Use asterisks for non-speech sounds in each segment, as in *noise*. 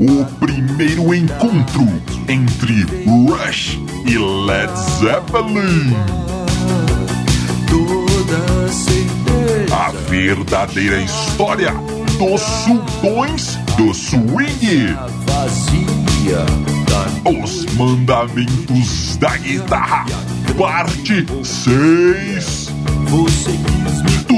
O primeiro encontro entre Rush e Led Zeppelin. A verdadeira história dos sultões do swing. Os mandamentos da guitarra, parte 6. Tudo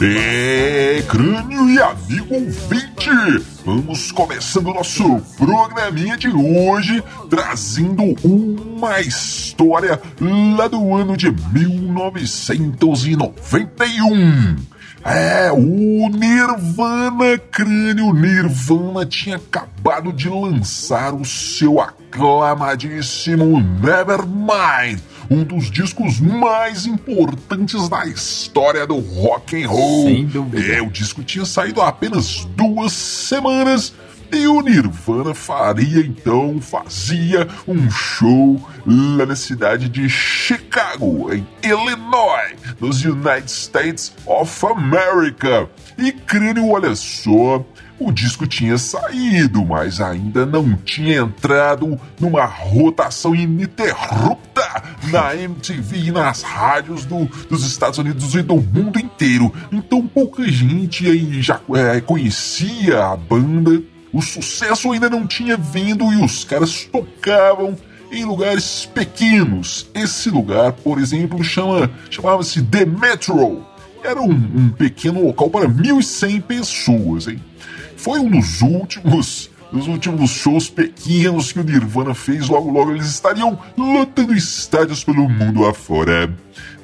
É, crânio e amigo ouvinte, vamos começando o nosso programinha de hoje, trazendo uma história lá do ano de 1991. É, o Nirvana, crânio Nirvana tinha acabado de lançar o seu aclamadíssimo Nevermind, um dos discos mais importantes da história do rock and roll. Sem dúvida. É, o disco tinha saído há apenas duas semanas e o Nirvana faria então, fazia um show lá na cidade de Chicago, em Illinois, nos United States of America. E crânio, olha só, o disco tinha saído, mas ainda não tinha entrado numa rotação ininterrupta na MTV e nas rádios do, dos Estados Unidos e do mundo inteiro. Então pouca gente aí já é, conhecia a banda. O sucesso ainda não tinha vindo e os caras tocavam em lugares pequenos. Esse lugar, por exemplo, chama, chamava-se The Metro. Era um, um pequeno local para 1.100 pessoas, hein? Foi um dos últimos, dos últimos shows pequenos que o Nirvana fez. Logo, logo eles estariam lotando estádios pelo mundo afora.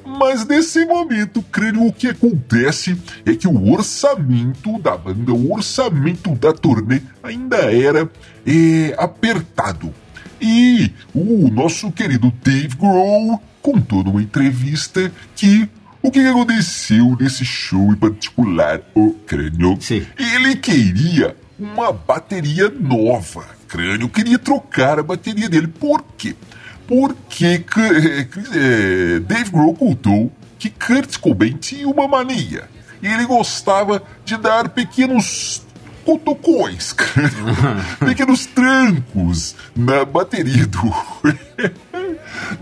Mas nesse momento, creio o que acontece é que o orçamento da banda, o orçamento da turnê ainda era é, apertado. E o nosso querido Dave Grohl contou numa entrevista que o que aconteceu nesse show em particular, o crânio? Sim. Ele queria uma bateria nova. Crânio queria trocar a bateria dele. Por quê? Porque é, Dave Grohl contou que Kurt Cobain tinha uma mania. E ele gostava de dar pequenos cutucões, *laughs* pequenos trancos na bateria do,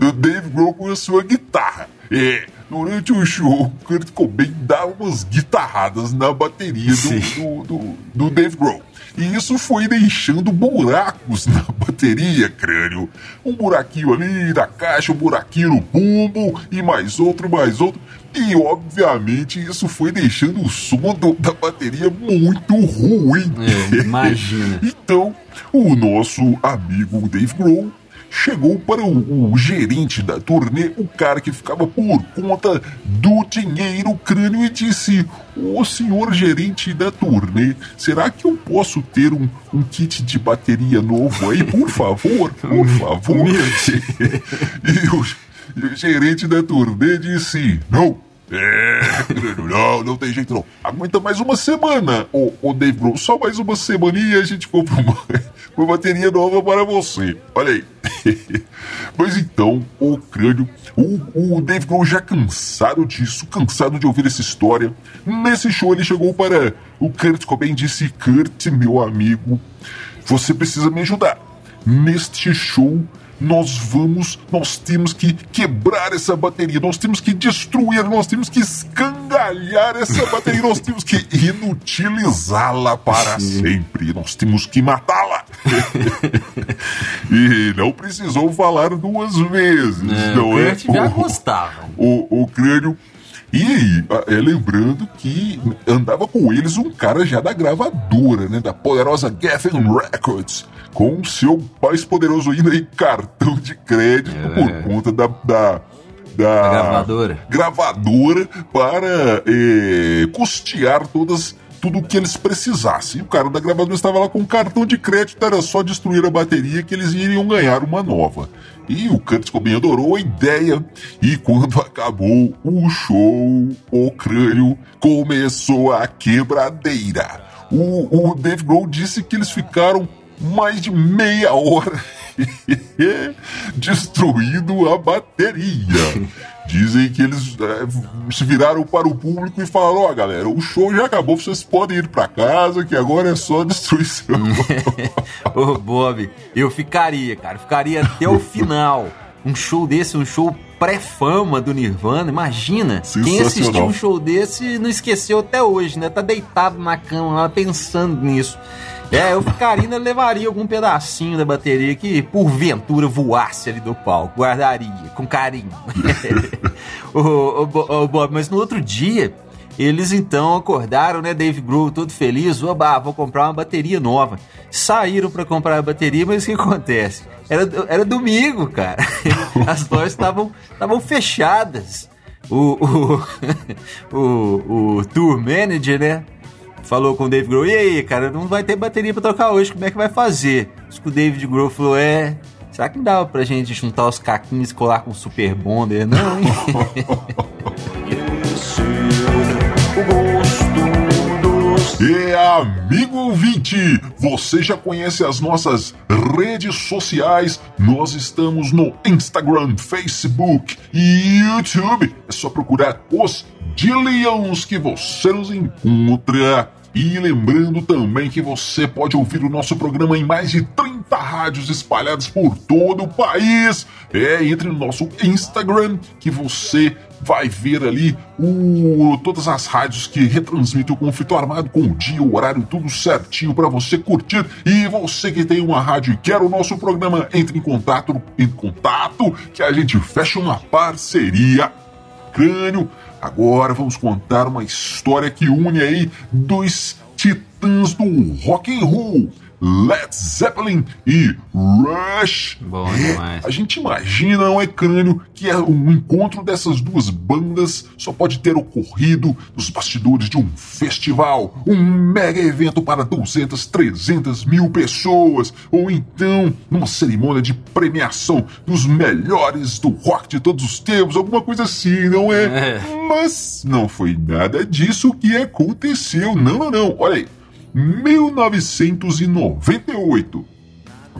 *laughs* do Dave Grohl com a sua guitarra. É, durante o show, Kurt Cobain dava umas guitarradas na bateria do, do, do, do Dave Grohl. E isso foi deixando buracos na *laughs* bateria, crânio. Um buraquinho ali na caixa, um buraquinho no bumbo, e mais outro, mais outro. E obviamente isso foi deixando o som do, da bateria muito ruim. É, imagina. *laughs* então, o nosso amigo Dave Grohl chegou para o, o, gerente da turnê, o cara que ficava por conta do dinheiro crânio e disse: Ô senhor gerente da turnê, será que eu posso ter um, um kit de bateria novo aí, por favor? Por *laughs* favor. *laughs* e, o, e o gerente da turnê disse: Não. É, não, não tem jeito não. Aguenta mais uma semana, ô, ô Dave Grohl. Só mais uma semaninha e a gente compra uma, *laughs* uma bateria nova para você. Olha aí. *laughs* Mas então, o crânio, o, o Dave Grohl já cansado disso, cansado de ouvir essa história. Nesse show ele chegou para o Kurt Cobain e disse: Kurt, meu amigo, você precisa me ajudar. Neste show nós vamos, nós temos que quebrar essa bateria, nós temos que destruir, nós temos que escangalhar essa *laughs* bateria, nós temos que inutilizá-la para sempre, nós temos que matá-la. *laughs* e não precisou falar duas vezes, é, não é? Já gostava. O, o crânio e aí, é, lembrando que andava com eles um cara já da gravadora, né? Da poderosa Geffen Records, com seu mais poderoso ainda em cartão de crédito é. por conta da, da da, gravadora. gravadora para é, custear todas tudo o que eles precisassem. o cara da gravadora estava lá com um cartão de crédito, era só destruir a bateria que eles iriam ganhar uma nova. E o Kurt Cobain adorou a ideia. E quando acabou o show, o crânio começou a quebradeira. O, o Dave Grohl disse que eles ficaram mais de meia hora *laughs* destruindo a bateria. *laughs* Dizem que eles é, se viraram para o público e falaram: Ó, oh, galera, o show já acabou, vocês podem ir para casa, que agora é só destruição. *laughs* Ô, Bob, eu ficaria, cara, ficaria até o final. Um show desse, um show pré-fama do Nirvana, imagina. Quem assistiu um show desse não esqueceu até hoje, né? Tá deitado na cama lá pensando nisso. É, eu ficaria levaria algum pedacinho da bateria que porventura voasse ali do palco, guardaria com carinho. o, o, o, Bob, mas no outro dia eles então acordaram, né, Dave Grohl todo feliz, oba, vou comprar uma bateria nova. Saíram para comprar a bateria, mas o que acontece? Era, era domingo, cara. *laughs* As lojas estavam fechadas. O, o, *laughs* o, o tour manager, né, falou com o Dave Grohl, e aí, cara, não vai ter bateria pra trocar hoje, como é que vai fazer? Isso que o David Grohl falou, é... Será que não dava pra gente juntar os caquinhos e colar com Super Bonder? Não, hein? *laughs* E amigo ouvinte, você já conhece as nossas redes sociais? Nós estamos no Instagram, Facebook e YouTube. É só procurar os Dillions que você nos encontra. E lembrando também que você pode ouvir o nosso programa em mais de 30 rádios espalhadas por todo o país. É, entre no nosso Instagram que você vai ver ali o, todas as rádios que retransmitem o conflito armado com o dia, o horário, tudo certinho para você curtir. E você que tem uma rádio e quer o nosso programa, entre em contato, em contato que a gente fecha uma parceria. Crânio Agora vamos contar uma história que une aí dois titãs do rock and roll. Led Zeppelin e Rush. Bom demais. A gente imagina, não é crânio, que é um encontro dessas duas bandas só pode ter ocorrido nos bastidores de um festival, um mega evento para 200, 300 mil pessoas, ou então numa cerimônia de premiação dos melhores do rock de todos os tempos, alguma coisa assim, não é? é. Mas não foi nada disso que aconteceu. Não, não, não. Olha aí. 1998.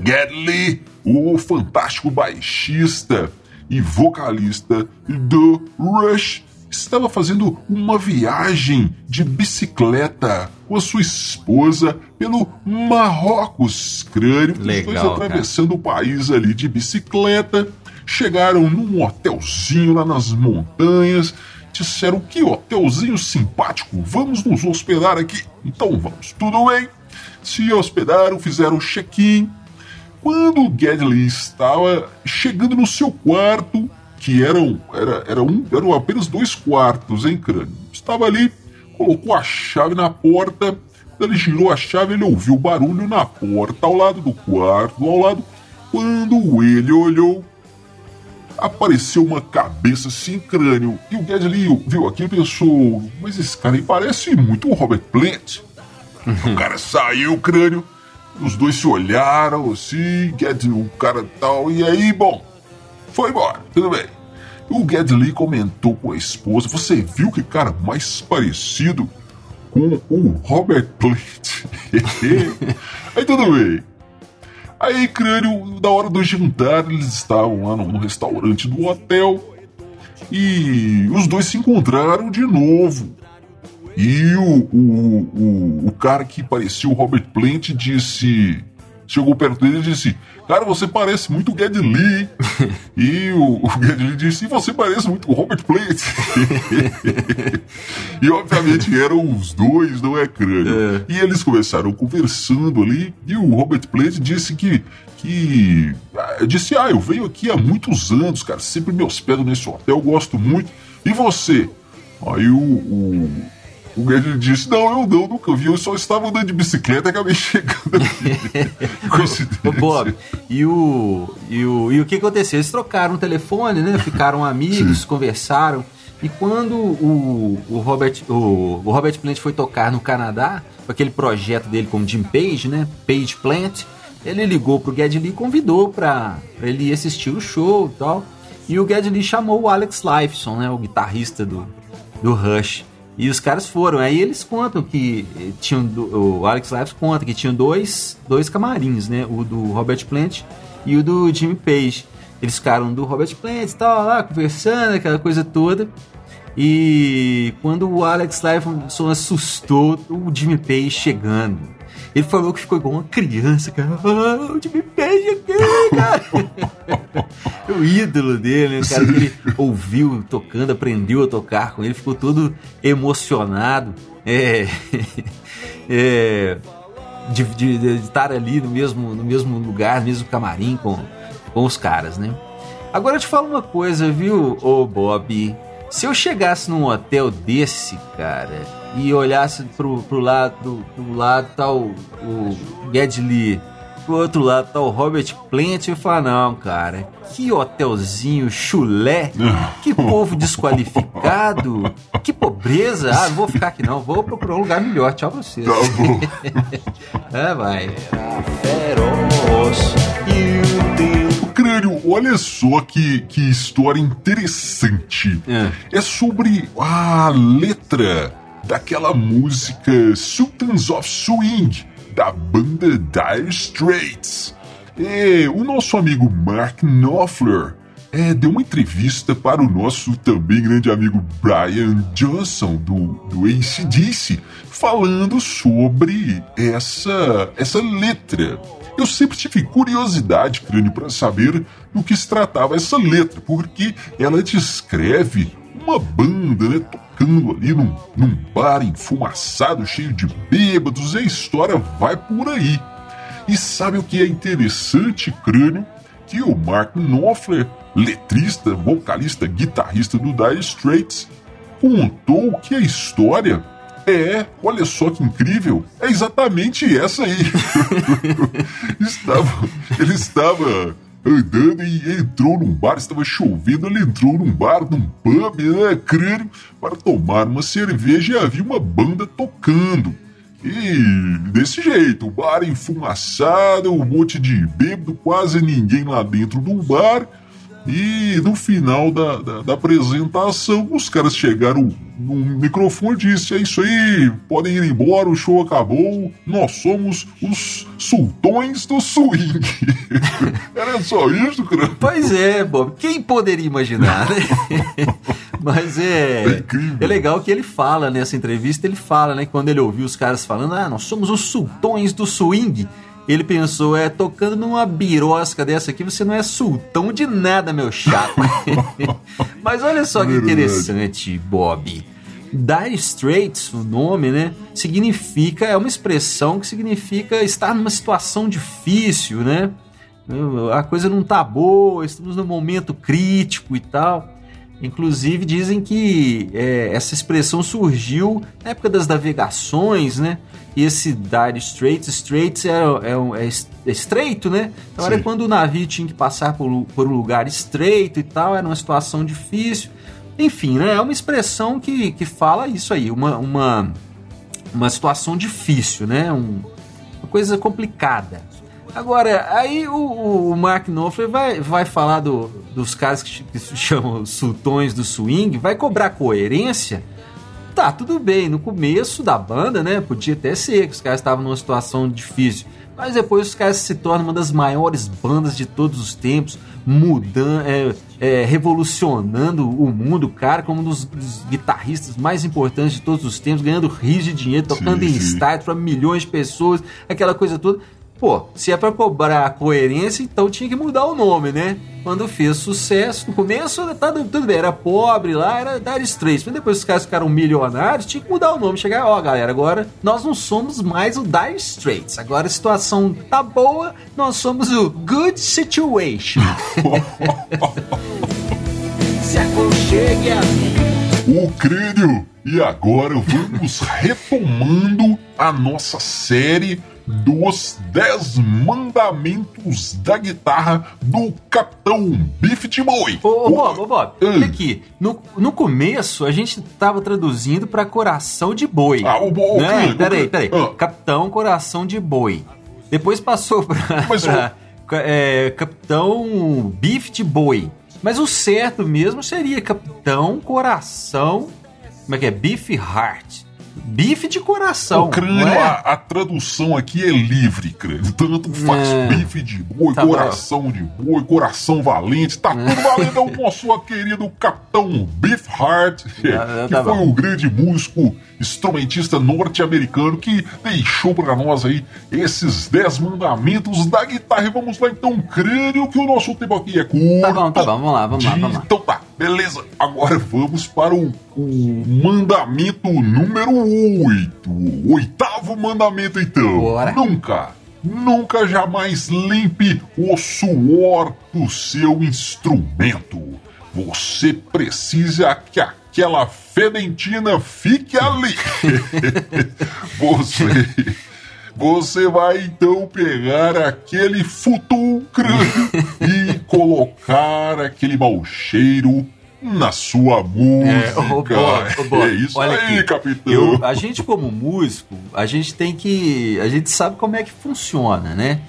Gedley, o fantástico baixista e vocalista do Rush, estava fazendo uma viagem de bicicleta com a sua esposa pelo Marrocos, crânio. Legal, Os dois atravessando cara. o país ali de bicicleta. Chegaram num hotelzinho lá nas montanhas disseram que hotelzinho simpático, vamos nos hospedar aqui. Então vamos, tudo bem? Se hospedaram, fizeram check-in. Quando Gedley estava chegando no seu quarto, que eram, era, era um, eram apenas dois quartos, em crânio? Estava ali, colocou a chave na porta, ele girou a chave, ele ouviu barulho na porta, ao lado do quarto, ao lado. Quando ele olhou, apareceu uma cabeça sem crânio. E o Gedley viu aquilo e pensou: Mas esse cara aí parece muito o Robert Plant. o cara saiu o crânio, os dois se olharam assim, Gedley, o cara tal, e aí, bom, foi embora, tudo bem. O Gedley comentou com a esposa: Você viu que cara mais parecido com o Robert Plant? *laughs* aí tudo bem. Aí, crânio, da hora do jantar, eles estavam lá no, no restaurante do hotel e os dois se encontraram de novo. E o, o, o, o cara que parecia o Robert Plant disse: chegou perto dele e disse: Cara, você parece muito o Geddy Lee. e o, o Geddy Lee disse: Você parece muito o Robert Plant. *laughs* e obviamente eram os dois, não é crânio. É. E eles começaram conversando ali. E o Robert Plant disse que. que ah, disse: Ah, eu venho aqui há muitos anos, cara. Sempre me hospedo nesse hotel, gosto muito. E você? Aí o, o o Guedes disse: Não, eu não, nunca vi. Eu só estava andando de bicicleta e acabei *laughs* chegando aqui. *laughs* Coincidência. Bob, e o, e, o, e o que aconteceu? Eles trocaram o telefone, né? Ficaram amigos, Sim. conversaram. E quando o, o, Robert, o, o Robert Plant foi tocar no Canadá, com aquele projeto dele com Jim Page, né? Page Plant, ele ligou pro Geddy Lee e convidou para ele ir assistir o show e tal. E o Geddy Lee chamou o Alex Lifeson, né? O guitarrista do, do Rush. E os caras foram. Aí eles contam que tinham. O Alex Lives conta que tinham dois, dois camarins, né? O do Robert Plant e o do Jimmy Page. Eles ficaram do Robert Plant e tal, lá, conversando, aquela coisa toda. E quando o Alex Lifeson assustou o Jimmy Page chegando. Ele falou que ficou igual uma criança, cara. Ah, o Jimmy Page aqui, cara. *laughs* o ídolo dele, né? Cara que ele ouviu tocando, aprendeu a tocar com ele, ficou todo emocionado. É. *laughs* é de, de, de, estar ali no mesmo, no mesmo lugar, no mesmo camarim com, com os caras, né? Agora eu te falo uma coisa, viu, ô Bob? Se eu chegasse num hotel desse, cara, e olhasse pro, pro lado, pro lado tá o, o Lee, pro outro lado tá o Robert Plant e falar, não, cara, que hotelzinho chulé, *laughs* que povo desqualificado, que pobreza, ah, não vou ficar aqui não, vou procurar um lugar melhor, tchau pra vocês. Tá bom. *laughs* é, vai. Crânio, olha só que, que história interessante. É. é sobre a letra daquela música Sultans of Swing, da banda Dire Straits. É, o nosso amigo Mark Knopfler é, deu uma entrevista para o nosso também grande amigo Brian Johnson, do, do ACDC, falando sobre essa, essa letra. Eu sempre tive curiosidade, crânio, para saber do que se tratava essa letra, porque ela descreve uma banda, né, tocando ali num, num bar enfumaçado, cheio de bêbados, e a história vai por aí. E sabe o que é interessante, crânio? Que o Mark Knopfler, letrista, vocalista, guitarrista do Dire Straits, contou que a história é, olha só que incrível, é exatamente essa aí. *laughs* estava, ele estava andando e entrou num bar, estava chovendo, ele entrou num bar, num pub, né, crânio, para tomar uma cerveja e havia uma banda tocando. E desse jeito, o bar enfumaçado, um monte de bêbado, quase ninguém lá dentro do bar. E no final da, da, da, apresentação, os caras chegaram no microfone e disse: É isso aí, podem ir embora, o show acabou, nós somos os sultões do swing. *laughs* Era só isso, cara? Pois é, Bob, quem poderia imaginar, né? *laughs* Mas é, é, é, legal que ele fala nessa entrevista, ele fala, né, que quando ele ouviu os caras falando, ah, nós somos os sultões do swing ele pensou, é, tocando numa birosca dessa aqui, você não é sultão de nada, meu chato. *laughs* Mas olha só que interessante, Bob. Dire Straits, o nome, né? Significa, é uma expressão que significa estar numa situação difícil, né? A coisa não tá boa, estamos num momento crítico e tal. Inclusive dizem que é, essa expressão surgiu na época das navegações, né? E esse Dire Straits, Straits é, é, é, é estreito, né? Então Sim. era quando o navio tinha que passar por, por um lugar estreito e tal, era uma situação difícil. Enfim, né? É uma expressão que, que fala isso aí, uma, uma, uma situação difícil, né? Um, uma coisa complicada. Agora, aí o, o Mark Knopfler vai, vai falar do, dos caras que, que se chamam sultões do swing, vai cobrar coerência Tá, tudo bem, no começo da banda, né, podia até ser que os caras estavam numa situação difícil, mas depois os caras se tornam uma das maiores bandas de todos os tempos, mudando, é, é, revolucionando o mundo, cara, como um dos, dos, guitarristas mais importantes de todos os tempos, ganhando rios de dinheiro, tocando sim, em estádio para milhões de pessoas, aquela coisa toda. Pô, se é pra cobrar coerência, então tinha que mudar o nome, né? Quando fez sucesso, no começo tá, tudo bem, era pobre lá, era Dire Straits, mas depois os caras ficaram milionários, tinha que mudar o nome, chegar, ó, galera, agora nós não somos mais o Dire Straits, agora a situação tá boa, nós somos o Good Situation. *laughs* Se aconchegue a mim. O crânio! E agora vamos retomando a nossa série dos Dez Mandamentos da Guitarra do Capitão Biff de Boi. Ô, ô, Bob, ô, Bob, hum. olha aqui. No, no começo, a gente tava traduzindo para Coração de Boi. Ah, o Boi. Né? Okay, peraí, peraí. Ah. Capitão Coração de Boi. Depois passou pra, Mas, pra é, Capitão Biff de Boi. Mas o certo mesmo seria Capitão Coração. Como é que é? Beef Heart. Bife de coração. O crânio, é? a, a, tradução aqui é livre, crânio. Tanto faz é. bife de boi, tá coração bom. de boi, coração valente. Tá tudo valendo ao nosso querido Capitão Beefheart, *laughs* tá, que tá foi um grande músico, instrumentista norte-americano que deixou para nós aí esses 10 mandamentos da guitarra. E vamos lá então, crânio, que o nosso tempo aqui é curto. Tá bom, tá bom, vamos lá, vamos lá, vamos lá. Então tá, beleza. Agora vamos para o, o mandamento número 8. O oitavo mandamento, então. Bora. Nunca, nunca jamais limpe o suor do seu instrumento. Você precisa que aquela fedentina fique ali. *laughs* Você. Você vai então pegar aquele futum crânio *laughs* e colocar aquele mau cheiro na sua música. É, oh, boa, oh, boa. é isso Olha aí, aqui, capitão. Eu, a gente como músico, a gente tem que, a gente sabe como é que funciona, né?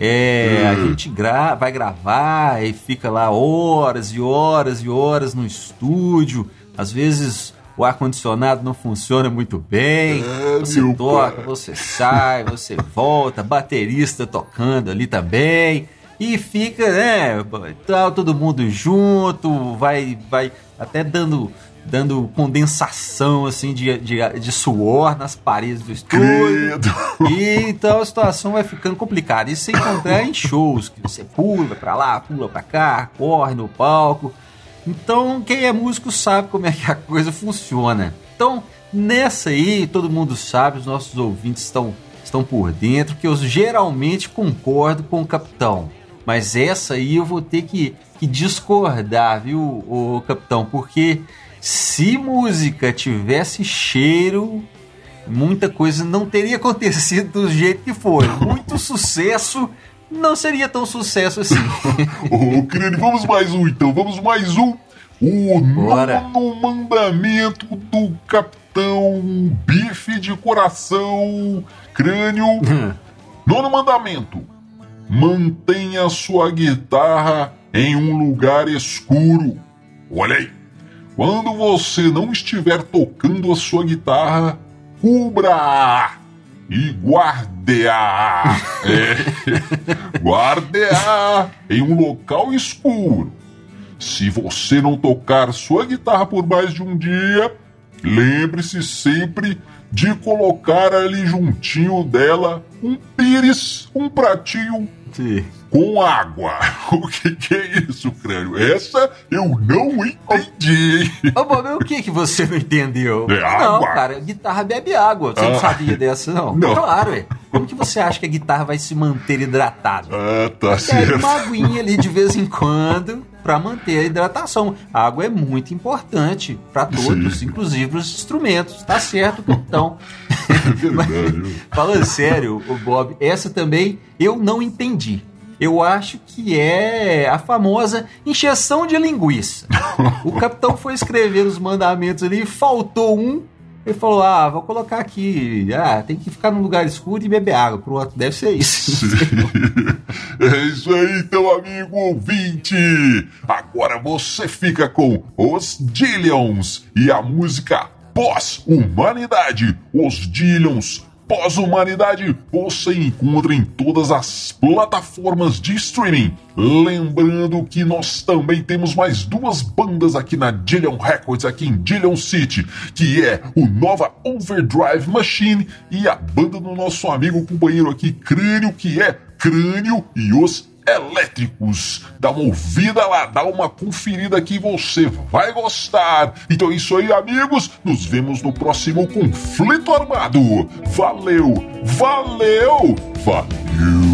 É, hum. A gente gra vai gravar e fica lá horas e horas e horas no estúdio. Às vezes o ar-condicionado não funciona muito bem. É, você toca, pai. você sai, você volta, baterista tocando ali também e fica, né, tal, todo mundo junto, vai, vai até dando dando condensação assim de, de, de suor nas paredes do estúdio. E então a situação vai ficando complicada. Isso sem encontrar em shows, que você pula para lá, pula para cá, corre no palco. Então, quem é músico sabe como é que a coisa funciona. Então, nessa aí, todo mundo sabe, os nossos ouvintes estão, estão por dentro, que eu geralmente concordo com o capitão. Mas essa aí eu vou ter que, que discordar, viu, o capitão? Porque se música tivesse cheiro, muita coisa não teria *laughs* acontecido do jeito que foi. Muito sucesso não seria tão sucesso assim. *laughs* Ô, oh, vamos mais um então, vamos mais um. O Bora. nono mandamento do Capitão Bife de Coração Crânio. *laughs* nono mandamento mantenha sua guitarra em um lugar escuro. Olha aí, quando você não estiver tocando a sua guitarra, cubra-a e guarde-a. *laughs* É, guarde-a em um local escuro. Se você não tocar sua guitarra por mais de um dia, lembre-se sempre de colocar ali juntinho dela um pires, um pratinho Sim. com água. *laughs* O que, que, é isso, crânio? Essa eu não entendi. Ô, Bob, o que, que você não entendeu? É não, água. cara, guitarra bebe água. Você ah. não sabia dessa, não? não. Claro, é. Como que você acha que a guitarra vai se manter hidratada? Ah, tá certo. uma aguinha ali de vez em quando para manter a hidratação. A água é muito importante para todos, Sim. inclusive os instrumentos. Tá certo, *laughs* então. É falando sério, o Bob, essa também eu não entendi. Eu acho que é a famosa injeção de linguiça. O capitão foi escrever os mandamentos ali, faltou um, ele falou: Ah, vou colocar aqui. Ah, tem que ficar num lugar escuro e beber água. Pro outro, deve ser isso. *laughs* é isso aí, então, amigo ouvinte. Agora você fica com os Dillions e a música Pós-Humanidade. Os Dillions Pós-Humanidade você encontra em todas as plataformas de streaming. Lembrando que nós também temos mais duas bandas aqui na Dillion Records, aqui em Dillion City, que é o Nova Overdrive Machine e a banda do nosso amigo companheiro aqui, Crânio, que é Crânio e os elétricos. Dá uma ouvida lá, dá uma conferida que você vai gostar. Então é isso aí, amigos. Nos vemos no próximo conflito armado. Valeu, valeu, valeu.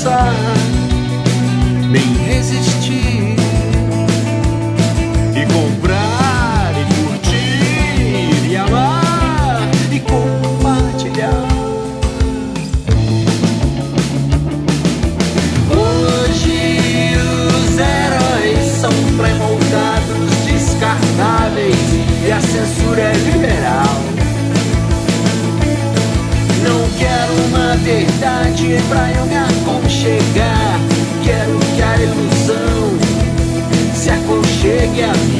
pensar, nem resistir e comprar e curtir e amar e compartilhar. Hoje os heróis são pré-moldados, descartáveis e a censura é liberal. Não quero uma verdade pra eu yeah.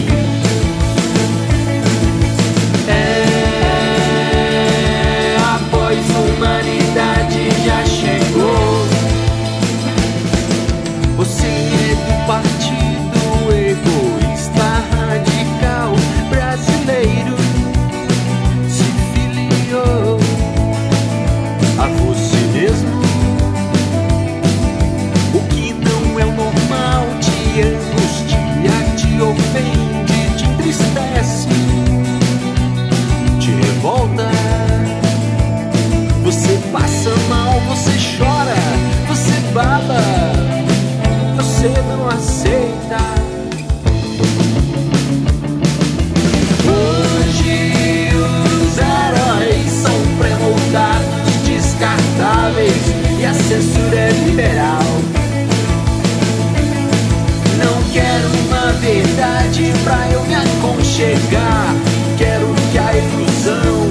Chegar. Quero que a ilusão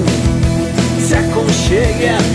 se aconchegue a